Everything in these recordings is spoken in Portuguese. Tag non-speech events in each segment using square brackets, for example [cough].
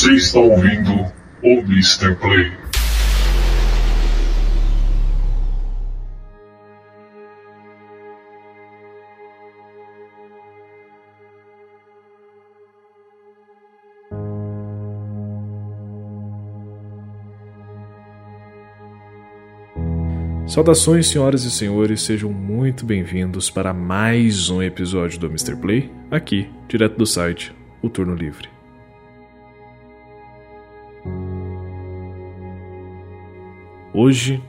Você está ouvindo o Mr. Play. Saudações, senhoras e senhores, sejam muito bem-vindos para mais um episódio do Mr. Play, aqui, direto do site O Turno Livre. Hoje,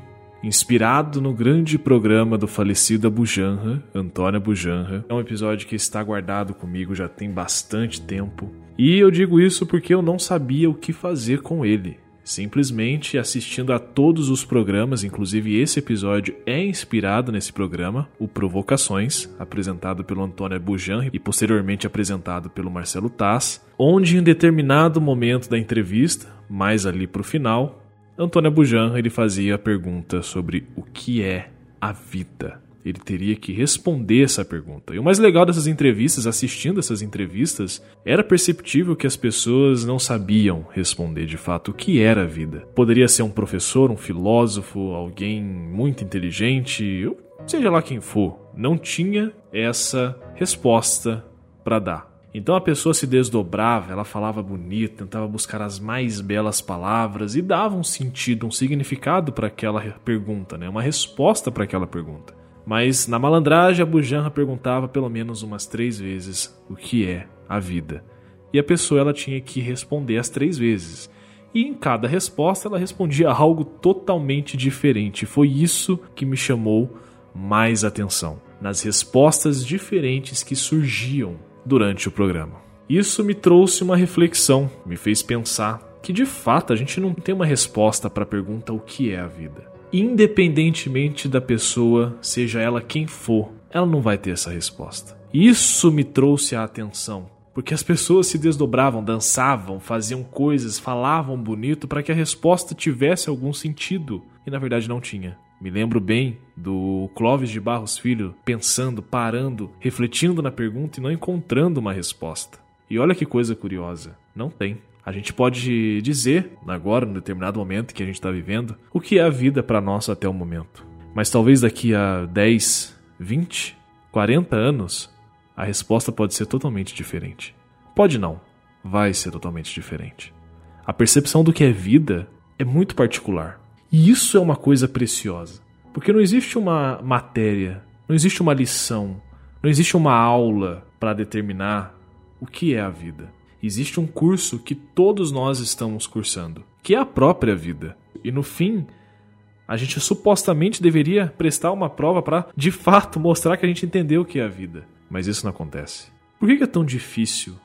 inspirado no grande programa do falecido Abujanra, Antônio Abujanra, é um episódio que está guardado comigo já tem bastante tempo. E eu digo isso porque eu não sabia o que fazer com ele. Simplesmente assistindo a todos os programas, inclusive esse episódio é inspirado nesse programa, o Provocações, apresentado pelo Antônio Bujan e posteriormente apresentado pelo Marcelo Tass, onde em determinado momento da entrevista, mais ali para o final, Antônio Bujan ele fazia a pergunta sobre o que é a vida ele teria que responder essa pergunta. E o mais legal dessas entrevistas, assistindo essas entrevistas, era perceptível que as pessoas não sabiam responder de fato o que era a vida. Poderia ser um professor, um filósofo, alguém muito inteligente, seja lá quem for, não tinha essa resposta para dar. Então a pessoa se desdobrava, ela falava bonito, tentava buscar as mais belas palavras e dava um sentido, um significado para aquela pergunta, né? uma resposta para aquela pergunta. Mas na malandragem, a Bujanra perguntava pelo menos umas três vezes o que é a vida. E a pessoa ela tinha que responder as três vezes. E em cada resposta ela respondia algo totalmente diferente. Foi isso que me chamou mais atenção. Nas respostas diferentes que surgiam durante o programa. Isso me trouxe uma reflexão, me fez pensar que de fato a gente não tem uma resposta para a pergunta o que é a vida independentemente da pessoa, seja ela quem for, ela não vai ter essa resposta. Isso me trouxe a atenção, porque as pessoas se desdobravam, dançavam, faziam coisas, falavam bonito para que a resposta tivesse algum sentido, e na verdade não tinha. Me lembro bem do Clóvis de Barros Filho pensando, parando, refletindo na pergunta e não encontrando uma resposta. E olha que coisa curiosa, não tem. A gente pode dizer, agora, no determinado momento que a gente está vivendo, o que é a vida para nós até o momento. Mas talvez daqui a 10, 20, 40 anos, a resposta pode ser totalmente diferente. Pode não, vai ser totalmente diferente. A percepção do que é vida é muito particular. E isso é uma coisa preciosa. Porque não existe uma matéria, não existe uma lição, não existe uma aula para determinar o que é a vida existe um curso que todos nós estamos cursando, que é a própria vida. E no fim, a gente supostamente deveria prestar uma prova para de fato mostrar que a gente entendeu o que é a vida. Mas isso não acontece. Por que é tão difícil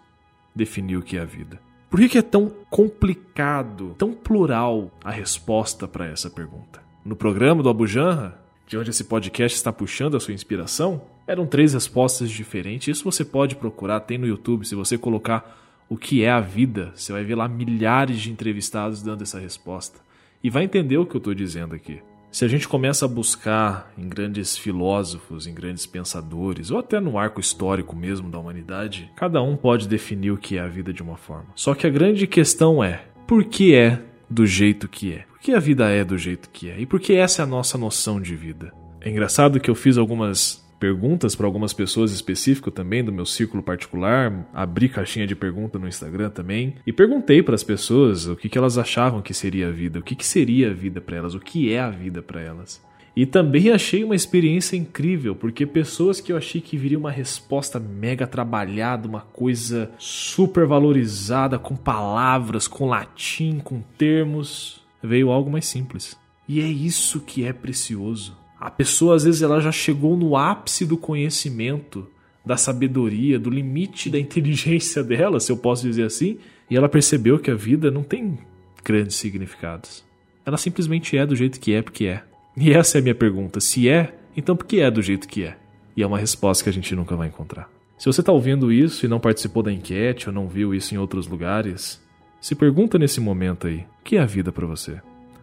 definir o que é a vida? Por que é tão complicado, tão plural a resposta para essa pergunta? No programa do Abu Janra, de onde esse podcast está puxando a sua inspiração, eram três respostas diferentes. Isso você pode procurar, tem no YouTube. Se você colocar o que é a vida, você vai ver lá milhares de entrevistados dando essa resposta. E vai entender o que eu estou dizendo aqui. Se a gente começa a buscar em grandes filósofos, em grandes pensadores, ou até no arco histórico mesmo da humanidade, cada um pode definir o que é a vida de uma forma. Só que a grande questão é: por que é do jeito que é? Por que a vida é do jeito que é? E por que essa é a nossa noção de vida? É engraçado que eu fiz algumas perguntas para algumas pessoas específicas também do meu círculo particular, abri caixinha de pergunta no Instagram também e perguntei para as pessoas o que, que elas achavam que seria a vida, o que, que seria a vida para elas, o que é a vida para elas. E também achei uma experiência incrível, porque pessoas que eu achei que viria uma resposta mega trabalhada, uma coisa super valorizada, com palavras, com latim, com termos, veio algo mais simples. E é isso que é precioso. A pessoa às vezes ela já chegou no ápice do conhecimento, da sabedoria, do limite da inteligência dela, se eu posso dizer assim, e ela percebeu que a vida não tem grandes significados. Ela simplesmente é do jeito que é porque é. E essa é a minha pergunta. Se é, então por que é do jeito que é? E é uma resposta que a gente nunca vai encontrar. Se você está ouvindo isso e não participou da enquete ou não viu isso em outros lugares, se pergunta nesse momento aí: o que é a vida para você?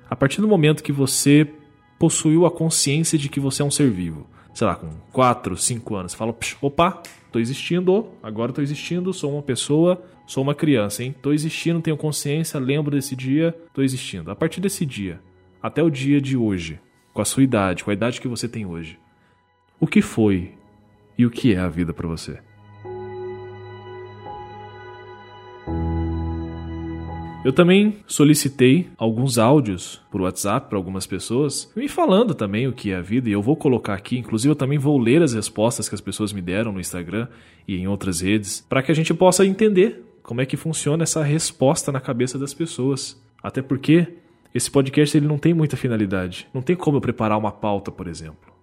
A partir do momento que você possuiu a consciência de que você é um ser vivo. sei lá, com 4, 5 anos. Você fala, opa, tô existindo, agora tô existindo, sou uma pessoa, sou uma criança, hein? Tô existindo, tenho consciência, lembro desse dia, tô existindo. A partir desse dia, até o dia de hoje, com a sua idade, com a idade que você tem hoje, o que foi e o que é a vida para você? Eu também solicitei alguns áudios por WhatsApp para algumas pessoas, me falando também o que é a vida, e eu vou colocar aqui, inclusive eu também vou ler as respostas que as pessoas me deram no Instagram e em outras redes, para que a gente possa entender como é que funciona essa resposta na cabeça das pessoas. Até porque esse podcast ele não tem muita finalidade. Não tem como eu preparar uma pauta, por exemplo.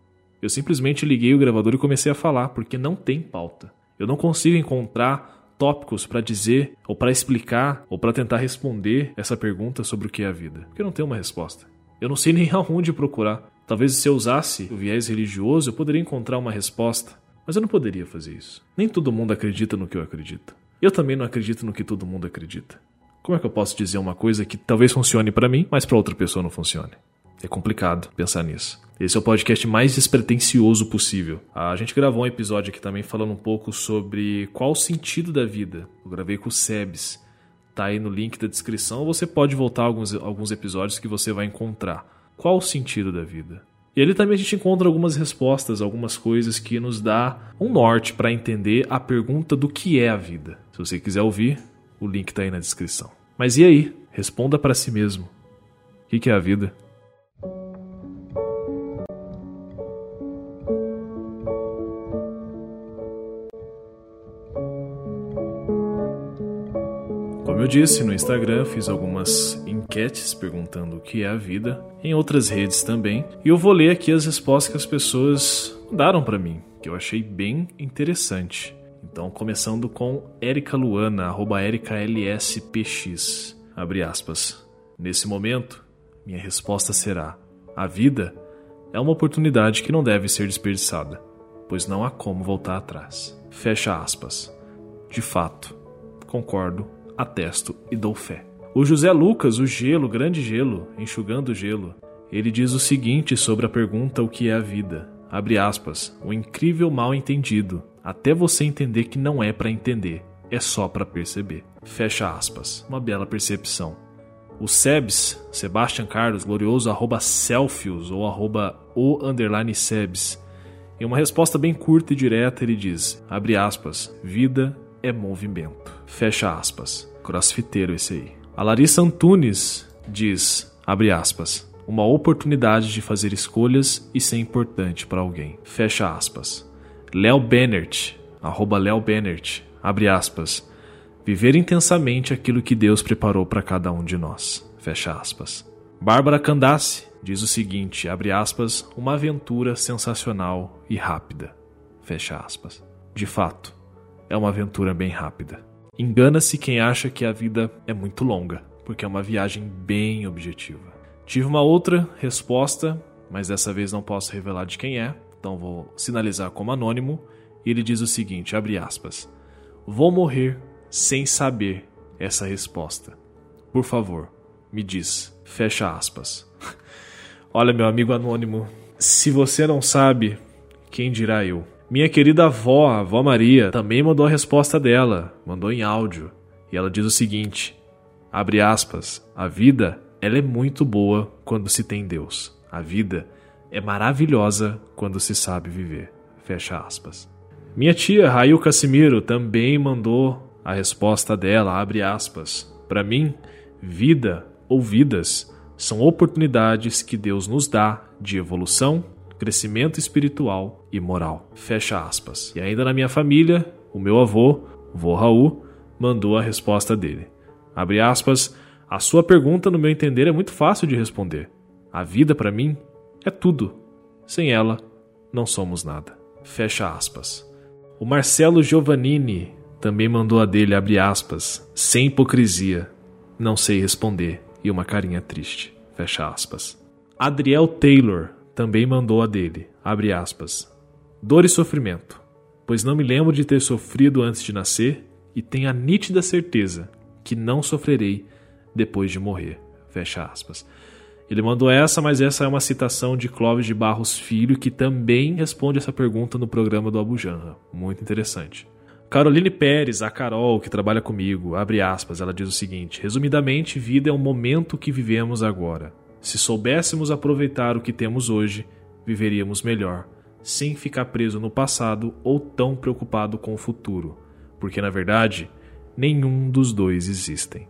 Eu simplesmente liguei o gravador e comecei a falar, porque não tem pauta. Eu não consigo encontrar tópicos para dizer, ou para explicar, ou para tentar responder essa pergunta sobre o que é a vida. Porque eu não tenho uma resposta. Eu não sei [laughs] nem aonde procurar. Talvez se eu usasse o viés religioso, eu poderia encontrar uma resposta. Mas eu não poderia fazer isso. Nem todo mundo acredita no que eu acredito. Eu também não acredito no que todo mundo acredita. Como é que eu posso dizer uma coisa que talvez funcione para mim, mas para outra pessoa não funcione? É complicado pensar nisso. Esse é o podcast mais despretensioso possível. A gente gravou um episódio aqui também falando um pouco sobre qual o sentido da vida. Eu gravei com o Sebes. Tá aí no link da descrição. Você pode voltar alguns, alguns episódios que você vai encontrar. Qual o sentido da vida? E ali também a gente encontra algumas respostas, algumas coisas que nos dá um norte para entender a pergunta do que é a vida. Se você quiser ouvir, o link está aí na descrição. Mas e aí? Responda para si mesmo. O que é a vida? Como eu disse, no Instagram fiz algumas enquetes perguntando o que é a vida, em outras redes também, e eu vou ler aqui as respostas que as pessoas mandaram para mim, que eu achei bem interessante. Então, começando com Erika Luana, arroba ErikaLSPX, abre aspas. Nesse momento, minha resposta será: a vida é uma oportunidade que não deve ser desperdiçada, pois não há como voltar atrás. Fecha aspas. De fato, concordo atesto e dou fé. O José Lucas, o gelo, grande gelo, enxugando gelo, ele diz o seguinte sobre a pergunta o que é a vida. Abre aspas, o incrível mal entendido, até você entender que não é para entender, é só para perceber. Fecha aspas, uma bela percepção. O Sebs, Sebastian Carlos, glorioso arroba selfios ou arroba o underline Sebs, em uma resposta bem curta e direta ele diz, abre aspas, vida é movimento. Fecha aspas crossfiteiro esse aí. A Larissa Antunes diz, abre aspas, uma oportunidade de fazer escolhas e ser importante para alguém. Fecha aspas. Léo Bennert, arroba Léo Bennert, abre aspas, viver intensamente aquilo que Deus preparou para cada um de nós. Fecha aspas. Bárbara Candace diz o seguinte, abre aspas, uma aventura sensacional e rápida. Fecha aspas. De fato, é uma aventura bem rápida. Engana-se quem acha que a vida é muito longa, porque é uma viagem bem objetiva. Tive uma outra resposta, mas dessa vez não posso revelar de quem é, então vou sinalizar como anônimo. E ele diz o seguinte, abre aspas: Vou morrer sem saber essa resposta. Por favor, me diz. Fecha aspas. [laughs] Olha, meu amigo anônimo, se você não sabe, quem dirá eu? Minha querida avó, a avó Maria, também mandou a resposta dela, mandou em áudio. E ela diz o seguinte: abre aspas, a vida ela é muito boa quando se tem Deus. A vida é maravilhosa quando se sabe viver. Fecha aspas. Minha tia Rail Casimiro também mandou a resposta dela, abre aspas. Para mim, vida ou vidas são oportunidades que Deus nos dá de evolução crescimento espiritual e moral. Fecha aspas. E ainda na minha família, o meu avô, vô Raul, mandou a resposta dele. Abre aspas. A sua pergunta, no meu entender, é muito fácil de responder. A vida, para mim, é tudo. Sem ela, não somos nada. Fecha aspas. O Marcelo Giovannini também mandou a dele, abre aspas, sem hipocrisia. Não sei responder. E uma carinha triste. Fecha aspas. Adriel Taylor também mandou a dele, abre aspas, dor e sofrimento, pois não me lembro de ter sofrido antes de nascer e tenho a nítida certeza que não sofrerei depois de morrer, fecha aspas. Ele mandou essa, mas essa é uma citação de Clóvis de Barros Filho, que também responde essa pergunta no programa do Abujanra. Muito interessante. Caroline Pérez, a Carol, que trabalha comigo, abre aspas, ela diz o seguinte: Resumidamente, vida é o momento que vivemos agora. Se soubéssemos aproveitar o que temos hoje, viveríamos melhor, sem ficar preso no passado ou tão preocupado com o futuro, porque na verdade, nenhum dos dois existem.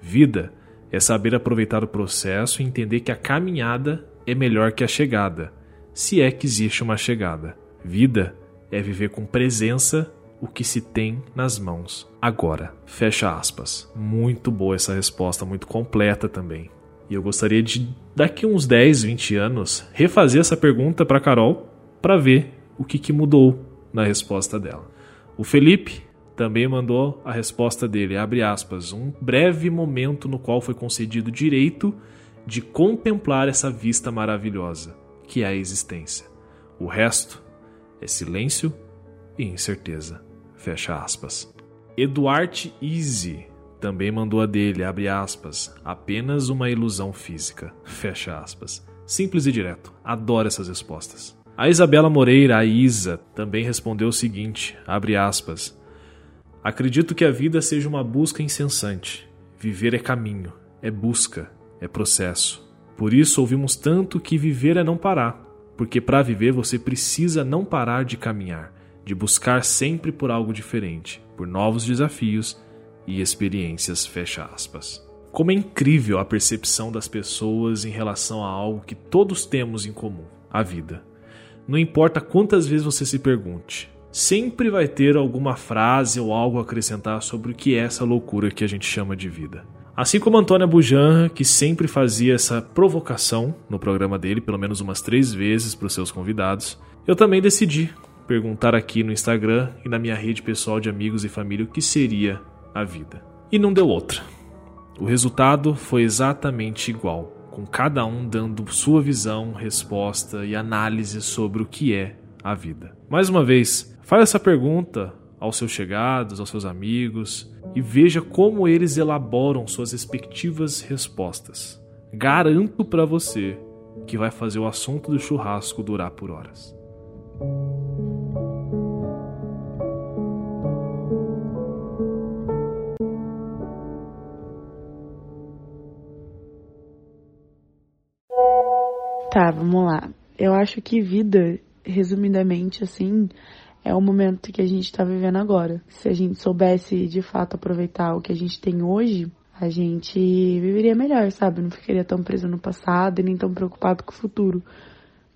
Vida é saber aproveitar o processo e entender que a caminhada é melhor que a chegada, se é que existe uma chegada. Vida é viver com presença o que se tem nas mãos agora. Fecha aspas. Muito boa essa resposta, muito completa também. E eu gostaria de, daqui uns 10, 20 anos, refazer essa pergunta para Carol para ver o que, que mudou na resposta dela. O Felipe também mandou a resposta dele, abre aspas, um breve momento no qual foi concedido o direito de contemplar essa vista maravilhosa, que é a existência. O resto é silêncio e incerteza. Fecha aspas. Eduard Easy também mandou a dele, abre aspas, apenas uma ilusão física. Fecha aspas. Simples e direto. Adoro essas respostas. A Isabela Moreira, a Isa, também respondeu o seguinte, abre aspas, Acredito que a vida seja uma busca incessante. Viver é caminho, é busca, é processo. Por isso ouvimos tanto que viver é não parar, porque para viver você precisa não parar de caminhar de buscar sempre por algo diferente, por novos desafios e experiências, fecha aspas. Como é incrível a percepção das pessoas em relação a algo que todos temos em comum, a vida. Não importa quantas vezes você se pergunte, sempre vai ter alguma frase ou algo a acrescentar sobre o que é essa loucura que a gente chama de vida. Assim como Antônia Bujanra, que sempre fazia essa provocação no programa dele, pelo menos umas três vezes para os seus convidados, eu também decidi perguntar aqui no Instagram e na minha rede pessoal de amigos e família o que seria a vida. E não deu outra. O resultado foi exatamente igual, com cada um dando sua visão, resposta e análise sobre o que é a vida. Mais uma vez, faça essa pergunta aos seus chegados, aos seus amigos e veja como eles elaboram suas respectivas respostas. Garanto para você que vai fazer o assunto do churrasco durar por horas. Tá, vamos lá. Eu acho que vida, resumidamente, assim, é o momento que a gente tá vivendo agora. Se a gente soubesse de fato aproveitar o que a gente tem hoje, a gente viveria melhor, sabe? Não ficaria tão preso no passado e nem tão preocupado com o futuro.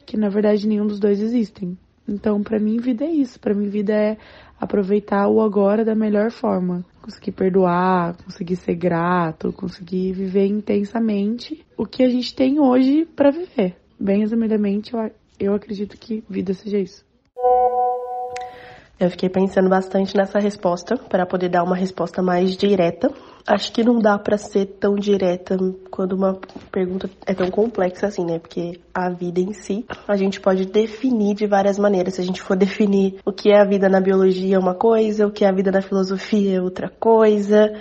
Que na verdade nenhum dos dois existem. Então, para mim, vida é isso. Para mim, vida é aproveitar o agora da melhor forma. Conseguir perdoar, conseguir ser grato, conseguir viver intensamente o que a gente tem hoje para viver. Bem resumidamente, eu, eu acredito que vida seja isso. Eu fiquei pensando bastante nessa resposta para poder dar uma resposta mais direta. Acho que não dá para ser tão direta quando uma pergunta é tão complexa assim, né? Porque a vida em si, a gente pode definir de várias maneiras. Se a gente for definir o que é a vida na biologia é uma coisa, o que é a vida na filosofia é outra coisa.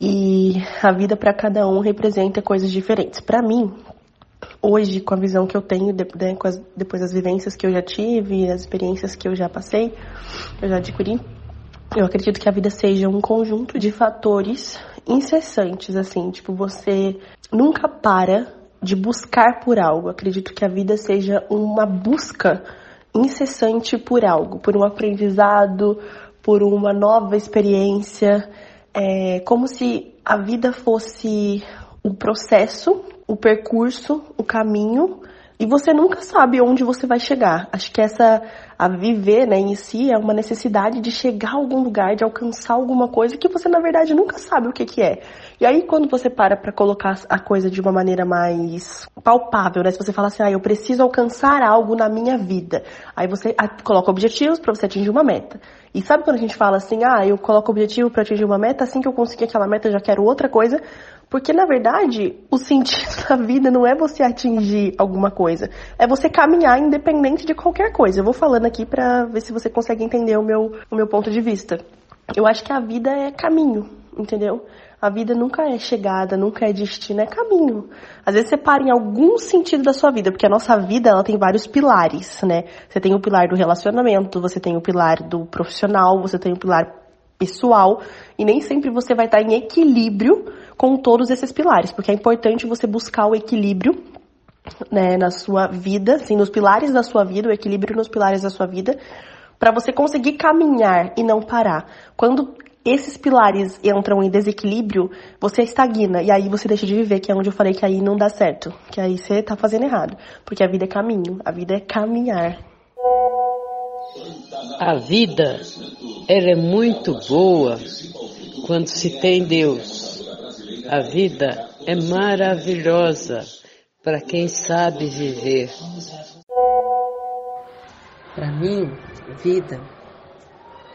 E a vida para cada um representa coisas diferentes. Para mim, hoje, com a visão que eu tenho, né, as, depois das vivências que eu já tive, as experiências que eu já passei, eu já adquiri, eu acredito que a vida seja um conjunto de fatores incessantes, assim, tipo, você nunca para de buscar por algo. Acredito que a vida seja uma busca incessante por algo, por um aprendizado, por uma nova experiência. É como se a vida fosse o processo o percurso, o caminho, e você nunca sabe onde você vai chegar. Acho que essa a viver, né, em si é uma necessidade de chegar a algum lugar, de alcançar alguma coisa que você na verdade nunca sabe o que que é. E aí quando você para para colocar a coisa de uma maneira mais palpável, né, se você fala assim, ah, eu preciso alcançar algo na minha vida, aí você coloca objetivos para você atingir uma meta. E sabe quando a gente fala assim, ah, eu coloco objetivo para atingir uma meta, assim que eu conseguir aquela meta eu já quero outra coisa, porque, na verdade, o sentido [laughs] da vida não é você atingir alguma coisa. É você caminhar independente de qualquer coisa. Eu vou falando aqui para ver se você consegue entender o meu, o meu ponto de vista. Eu acho que a vida é caminho. entendeu? A vida nunca é chegada, nunca é destino, é caminho. Às vezes você para em algum sentido da sua vida, porque a nossa vida ela tem vários pilares, né? Você tem o pilar do relacionamento, você tem o pilar do profissional, você tem o pilar pessoal, e nem sempre você vai estar em equilíbrio com todos esses pilares, porque é importante você buscar o equilíbrio né, na sua vida, assim, nos pilares da sua vida, o equilíbrio nos pilares da sua vida, para você conseguir caminhar e não parar. Quando esses pilares entram em desequilíbrio, você estagna e aí você deixa de viver, que é onde eu falei que aí não dá certo, que aí você tá fazendo errado, porque a vida é caminho, a vida é caminhar. A vida, ela é muito boa quando se tem Deus. A vida é maravilhosa para quem sabe viver. Para mim, vida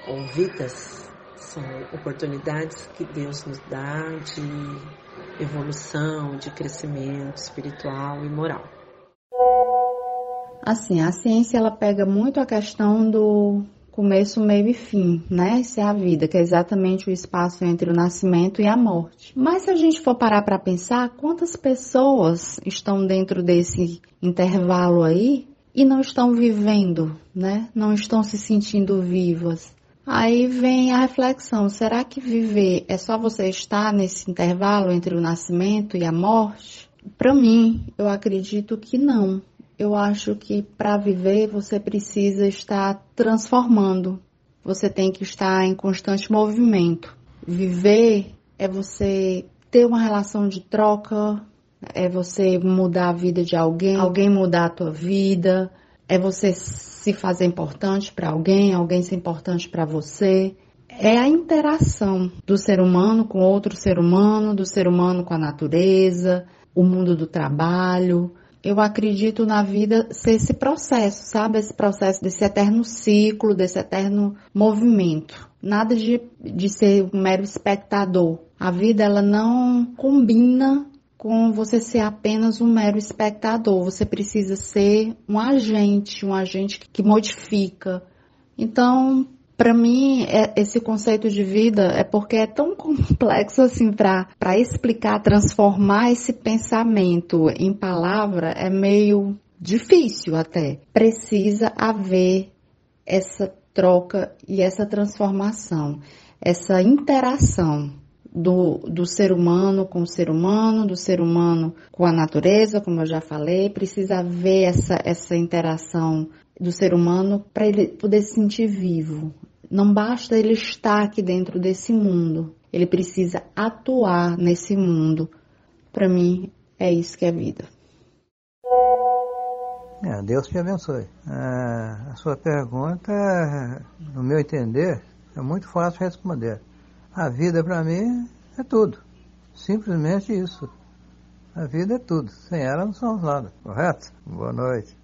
ou vidas são oportunidades que Deus nos dá de evolução, de crescimento espiritual e moral. Assim, a ciência ela pega muito a questão do começo, meio e fim, né? Isso é a vida, que é exatamente o espaço entre o nascimento e a morte. Mas se a gente for parar para pensar, quantas pessoas estão dentro desse intervalo aí e não estão vivendo, né? Não estão se sentindo vivas. Aí vem a reflexão: será que viver é só você estar nesse intervalo entre o nascimento e a morte? Para mim, eu acredito que não. Eu acho que para viver você precisa estar transformando. Você tem que estar em constante movimento. Viver é você ter uma relação de troca, é você mudar a vida de alguém, alguém mudar a tua vida, é você se fazer importante para alguém, alguém ser importante para você. É a interação do ser humano com outro ser humano, do ser humano com a natureza, o mundo do trabalho. Eu acredito na vida ser esse processo, sabe? Esse processo desse eterno ciclo, desse eterno movimento. Nada de, de ser um mero espectador. A vida, ela não combina com você ser apenas um mero espectador. Você precisa ser um agente, um agente que modifica. Então, para mim, é, esse conceito de vida é porque é tão [laughs] complexo assim para explicar, transformar esse pensamento em palavra é meio difícil até. Precisa haver essa troca e essa transformação, essa interação do, do ser humano com o ser humano, do ser humano com a natureza, como eu já falei, precisa haver essa, essa interação do ser humano para ele poder se sentir vivo. Não basta ele estar aqui dentro desse mundo, ele precisa atuar nesse mundo. Para mim, é isso que é vida. É, Deus te abençoe. É, a sua pergunta, no meu entender, é muito fácil responder. A vida para mim é tudo. Simplesmente isso. A vida é tudo. Sem ela não somos nada, correto? Boa noite.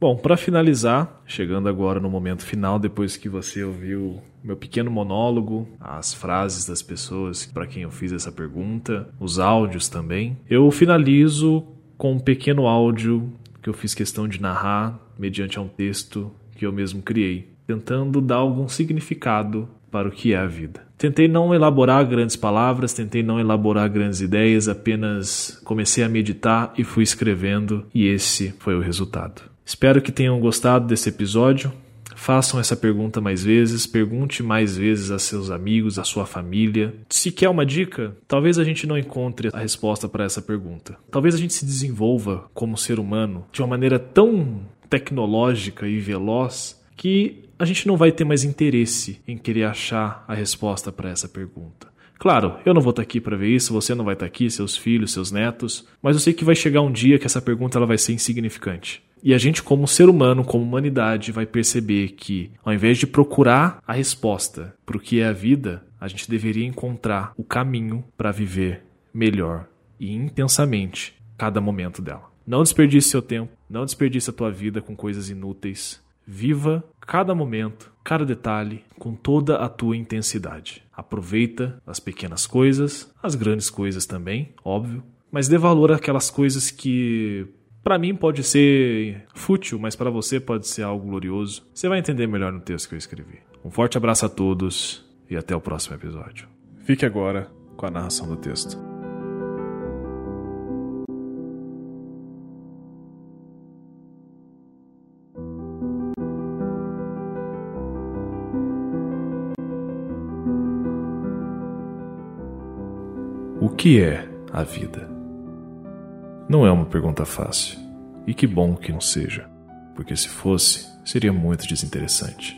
Bom, para finalizar, chegando agora no momento final, depois que você ouviu meu pequeno monólogo, as frases das pessoas para quem eu fiz essa pergunta, os áudios também, eu finalizo com um pequeno áudio que eu fiz questão de narrar mediante um texto que eu mesmo criei, tentando dar algum significado para o que é a vida. Tentei não elaborar grandes palavras, tentei não elaborar grandes ideias, apenas comecei a meditar e fui escrevendo, e esse foi o resultado. Espero que tenham gostado desse episódio. Façam essa pergunta mais vezes, pergunte mais vezes a seus amigos, a sua família. Se quer uma dica, talvez a gente não encontre a resposta para essa pergunta. Talvez a gente se desenvolva como ser humano de uma maneira tão tecnológica e veloz que a gente não vai ter mais interesse em querer achar a resposta para essa pergunta. Claro, eu não vou estar aqui para ver isso, você não vai estar aqui, seus filhos, seus netos, mas eu sei que vai chegar um dia que essa pergunta ela vai ser insignificante. E a gente, como ser humano, como humanidade, vai perceber que, ao invés de procurar a resposta para o que é a vida, a gente deveria encontrar o caminho para viver melhor e intensamente cada momento dela. Não desperdice seu tempo, não desperdice a tua vida com coisas inúteis. Viva cada momento, cada detalhe com toda a tua intensidade. Aproveita as pequenas coisas, as grandes coisas também, óbvio, mas dê valor àquelas coisas que para mim pode ser fútil, mas para você pode ser algo glorioso. Você vai entender melhor no texto que eu escrevi. Um forte abraço a todos e até o próximo episódio. Fique agora com a narração do texto. O que é a vida? Não é uma pergunta fácil, e que bom que não seja, porque se fosse, seria muito desinteressante.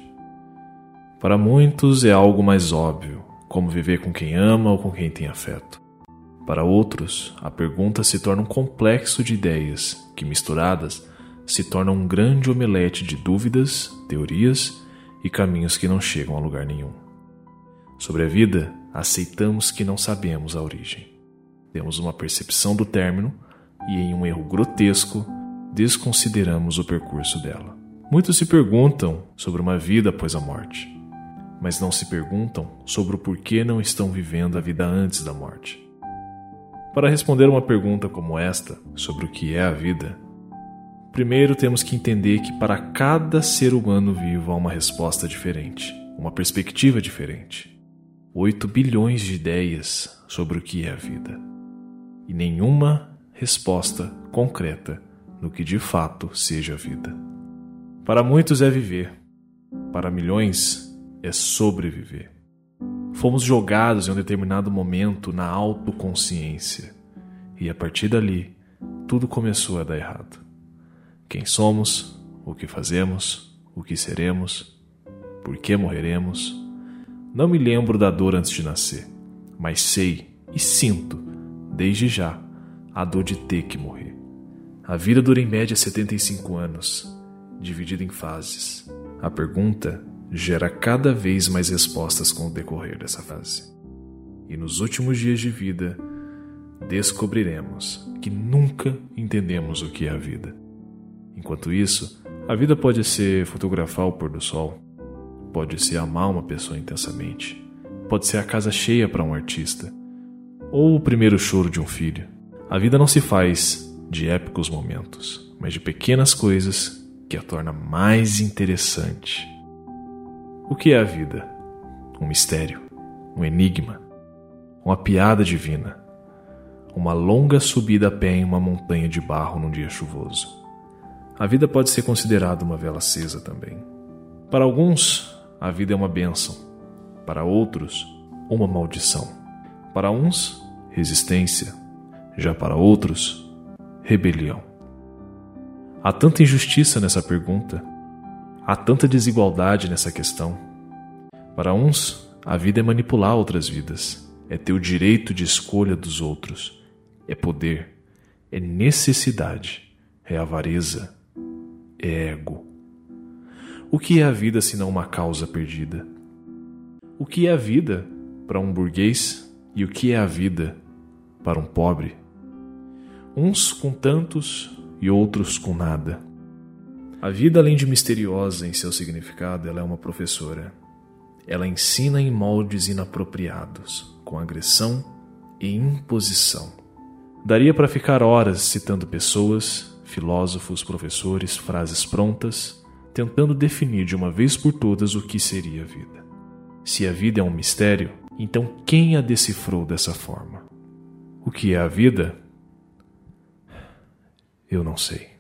Para muitos é algo mais óbvio, como viver com quem ama ou com quem tem afeto. Para outros, a pergunta se torna um complexo de ideias que, misturadas, se tornam um grande omelete de dúvidas, teorias e caminhos que não chegam a lugar nenhum. Sobre a vida, aceitamos que não sabemos a origem. Temos uma percepção do término e, em um erro grotesco, desconsideramos o percurso dela. Muitos se perguntam sobre uma vida após a morte mas não se perguntam sobre o porquê não estão vivendo a vida antes da morte. Para responder uma pergunta como esta, sobre o que é a vida, primeiro temos que entender que para cada ser humano vivo há uma resposta diferente, uma perspectiva diferente. 8 bilhões de ideias sobre o que é a vida, e nenhuma resposta concreta no que de fato seja a vida. Para muitos é viver, para milhões é sobreviver. Fomos jogados em um determinado momento na autoconsciência e a partir dali tudo começou a dar errado. Quem somos, o que fazemos, o que seremos, por que morreremos. Não me lembro da dor antes de nascer, mas sei e sinto, desde já, a dor de ter que morrer. A vida dura em média 75 anos, dividida em fases. A pergunta gera cada vez mais respostas com o decorrer dessa fase. E nos últimos dias de vida, descobriremos que nunca entendemos o que é a vida. Enquanto isso, a vida pode ser fotografar o pôr do sol, pode ser amar uma pessoa intensamente, pode ser a casa cheia para um artista, ou o primeiro choro de um filho. A vida não se faz de épicos momentos, mas de pequenas coisas que a torna mais interessante o que é a vida? Um mistério, um enigma, uma piada divina, uma longa subida a pé em uma montanha de barro num dia chuvoso. A vida pode ser considerada uma vela acesa também. Para alguns, a vida é uma bênção, para outros, uma maldição. Para uns, resistência, já para outros, rebelião. Há tanta injustiça nessa pergunta Há tanta desigualdade nessa questão. Para uns, a vida é manipular outras vidas, é ter o direito de escolha dos outros, é poder, é necessidade, é avareza, é ego. O que é a vida senão uma causa perdida? O que é a vida para um burguês e o que é a vida para um pobre? Uns com tantos e outros com nada. A vida, além de misteriosa em seu significado, ela é uma professora. Ela ensina em moldes inapropriados, com agressão e imposição. Daria para ficar horas citando pessoas, filósofos, professores, frases prontas, tentando definir de uma vez por todas o que seria a vida. Se a vida é um mistério, então quem a decifrou dessa forma? O que é a vida? Eu não sei.